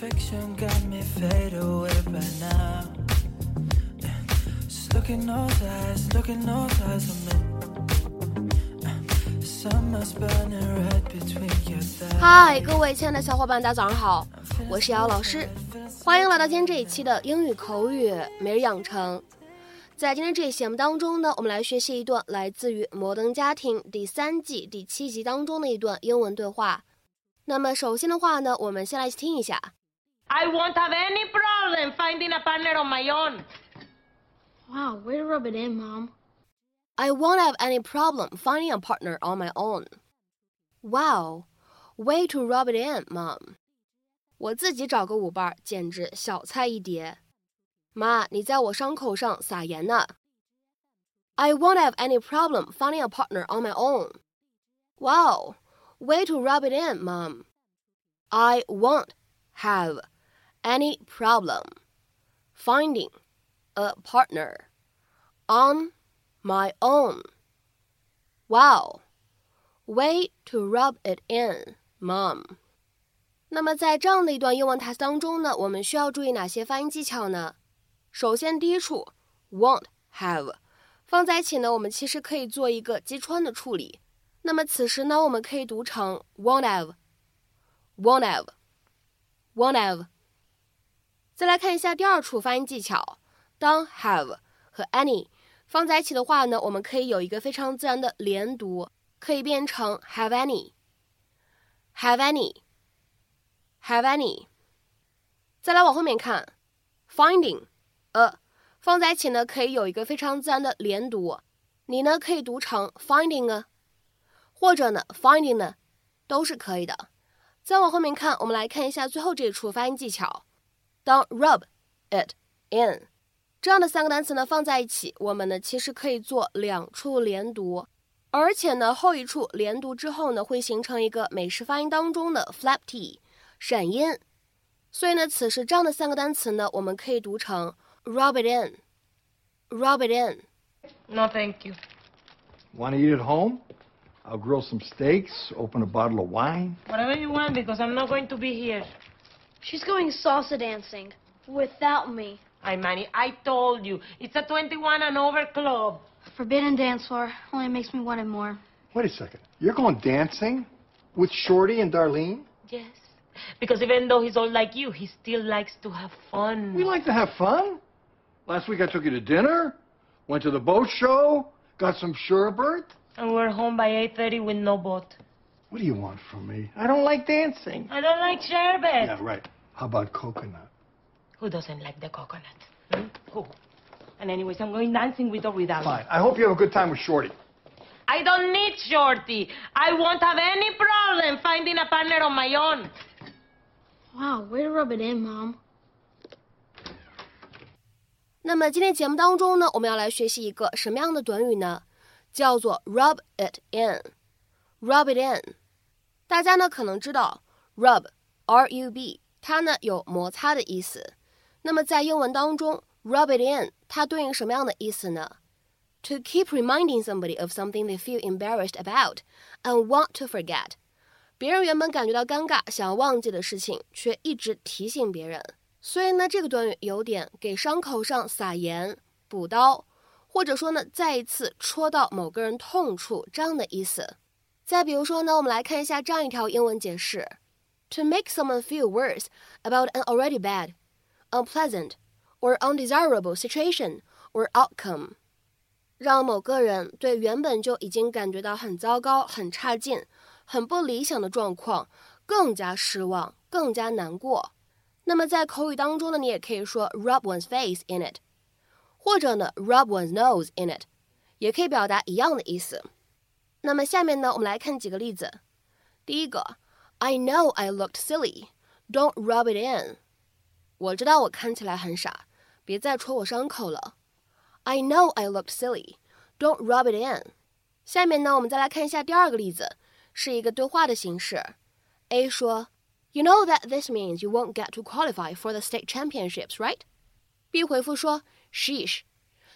fiction got me fade away by now. Just look in those eyes, look in those eyes of me. Summer's burning right between your thighs. 嗨，各位亲爱的小伙伴，大家早上好，我是瑶老师，欢迎来到今天这一期的英语口语每日养成。在今天这一期节目当中呢，我们来学习一段来自于《摩登家庭》第三季第七集当中的一段英文对话。那么首先的话呢，我们先来听一下。I won't have any problem finding a partner on my own. Wow, way to rub it in, Mom. I won't have any problem finding a partner on my own. Wow, way to rub it in, Mom. 我自己找个舞伴儿简直小菜一碟。妈，你在我伤口上撒盐呢。I won't have any problem finding a partner on my own. Wow, way to rub it in, Mom. I won't have any problem finding a partner on my own. Wow, way to rub it in, Mom. 那么在这样的一段英文台词当中呢，我们需要注意哪些发音技巧呢？首先，第一处 won't have 放在一起呢，我们其实可以做一个击穿的处理。那么此时呢，我们可以读成 won't have，won't have，won't have。 再来看一下第二处发音技巧，当 have 和 any 放在一起的话呢，我们可以有一个非常自然的连读，可以变成 have any，have any，have any。再来往后面看，finding a 放在一起呢，可以有一个非常自然的连读，你呢可以读成 finding 啊，或者呢 finding 呢，都是可以的。再往后面看，我们来看一下最后这一处发音技巧，当 rub it in。这样的三个单词呢放在一起，我们呢其实可以做两处连读，而且呢后一处连读之后呢会形成一个美式发音当中的 flap t 闪音，所以呢此时这样的三个单词呢我们可以读成 rub it in，rub it in。No, thank you. Want to eat at home? I'll grill some steaks, open a bottle of wine. Whatever you want, because I'm not going to be here. She's going salsa dancing without me. Hi, Manny, I told you. It's a 21 and over club. Forbidden dance floor only makes me want it more. Wait a second. You're going dancing with Shorty and Darlene? Yes. Because even though he's old like you, he still likes to have fun. We like to have fun. Last week I took you to dinner, went to the boat show, got some sherbet. And we're home by 8.30 with no boat. What do you want from me? I don't like dancing. I don't like sherbet. Yeah, right. How about coconut? Who doesn't like the coconut? Hmm? Who? And anyways, I'm going dancing with or without Fine. I hope you have a good time with Shorty. I don't need Shorty. I won't have any problem finding a partner on my own. Wow, way to rub it in, Mom. 那么今天节目当中呢，我们要来学习一个什么样的短语呢？叫做 rub it in。rub it in， 大家呢可能知道 rub r u b，它呢有摩擦的意思。那么在英文当中，rub it in 它对应什么样的意思呢？To keep reminding somebody of something they feel embarrassed about and want to forget。别人原本感觉到尴尬，想要忘记的事情，却一直提醒别人。所以呢，这个短语有点给伤口上撒盐、补刀，或者说呢，再一次戳到某个人痛处这样的意思。再比如说呢，我们来看一下这样一条英文解释：To make someone feel worse about an already bad, unpleasant, or undesirable situation or outcome，让某个人对原本就已经感觉到很糟糕、很差劲、很不理想的状况更加失望、更加难过。那么在口语当中呢，你也可以说 rub one's face in it，或者呢 rub one's nose in it，也可以表达一样的意思。 那么下面呢，我们来看几个例子。第一个，I know I looked silly. Don't rub it in. 我知道我看起来很傻，别再戳我伤口了。I know I looked silly. Don't rub it in. 下面呢，我们再来看一下第二个例子，是一个对话的形式。A 说，You know that this means you won't get to qualify for the state championships, right? B 回复说，Sheesh,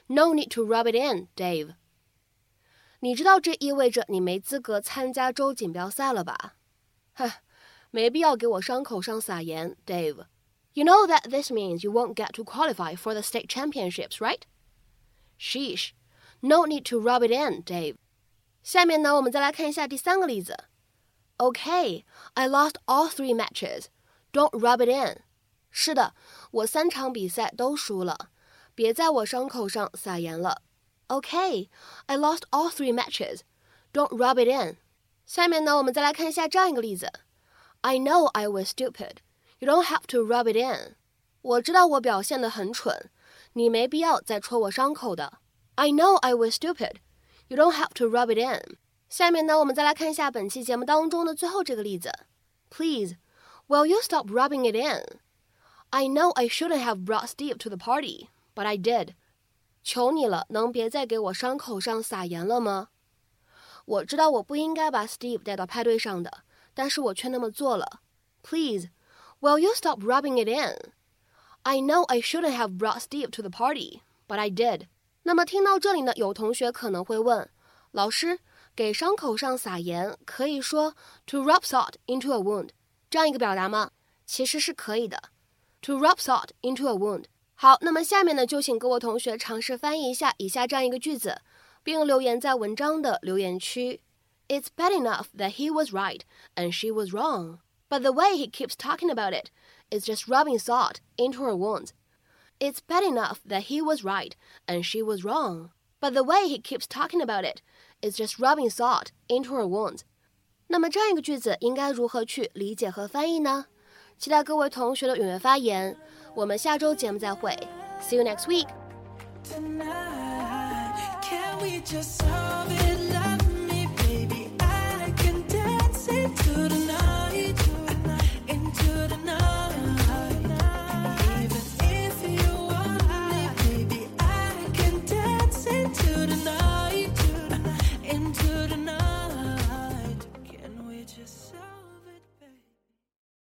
no need to rub it in, Dave. 你知道这意味着你没资格参加州锦标赛了吧？哼，没必要给我伤口上撒盐，Dave。 You know that this means you won't get to qualify for the state championships, right? Sheesh, no need to rub it in, Dave. 下面呢，我们再来看一下第三个例子。Okay, I lost all three matches. Don't rub it in. 是的，我三场比赛都输了，别在我伤口上撒盐了。 Okay, I lost all three matches. Don't rub it in. 下面呢，我们再来看一下这样一个例子。I know I was stupid. You don't have to rub it in. 我知道我表现得很蠢，你没必要再戳我伤口的。I know I was stupid. You don't have to rub it in. 下面呢，我们再来看一下本期节目当中的最后这个例子。Please, will you stop rubbing it in? I know I shouldn't have brought Steve to the party, but I did. 求你了，能别再给我伤口上撒盐了吗？我知道我不应该把 Steve 带到派对上的，但是我却那么做了。Please, will you stop rubbing it in? I know I shouldn't have brought Steve to the party, but I did. 那么听到这里呢，有同学可能会问，老师，给伤口上撒盐可以说 to rub salt into a wound 这样一个表达吗？其实是可以的，to rub salt into a wound。好，那么下面呢，就请各位同学尝试翻译一下以下这样一个句子，并留言在文章的留言区。It's bad enough that he was right and she was wrong, but the way he keeps talking about it is just rubbing salt into her wounds. It's bad enough that he was right and she was wrong, but the way he keeps talking about it is just rubbing salt into her wounds. 那么这样一个句子应该如何去理解和翻译呢？期待各位同学的踊跃发言。 我们下周节目再会，See you next week。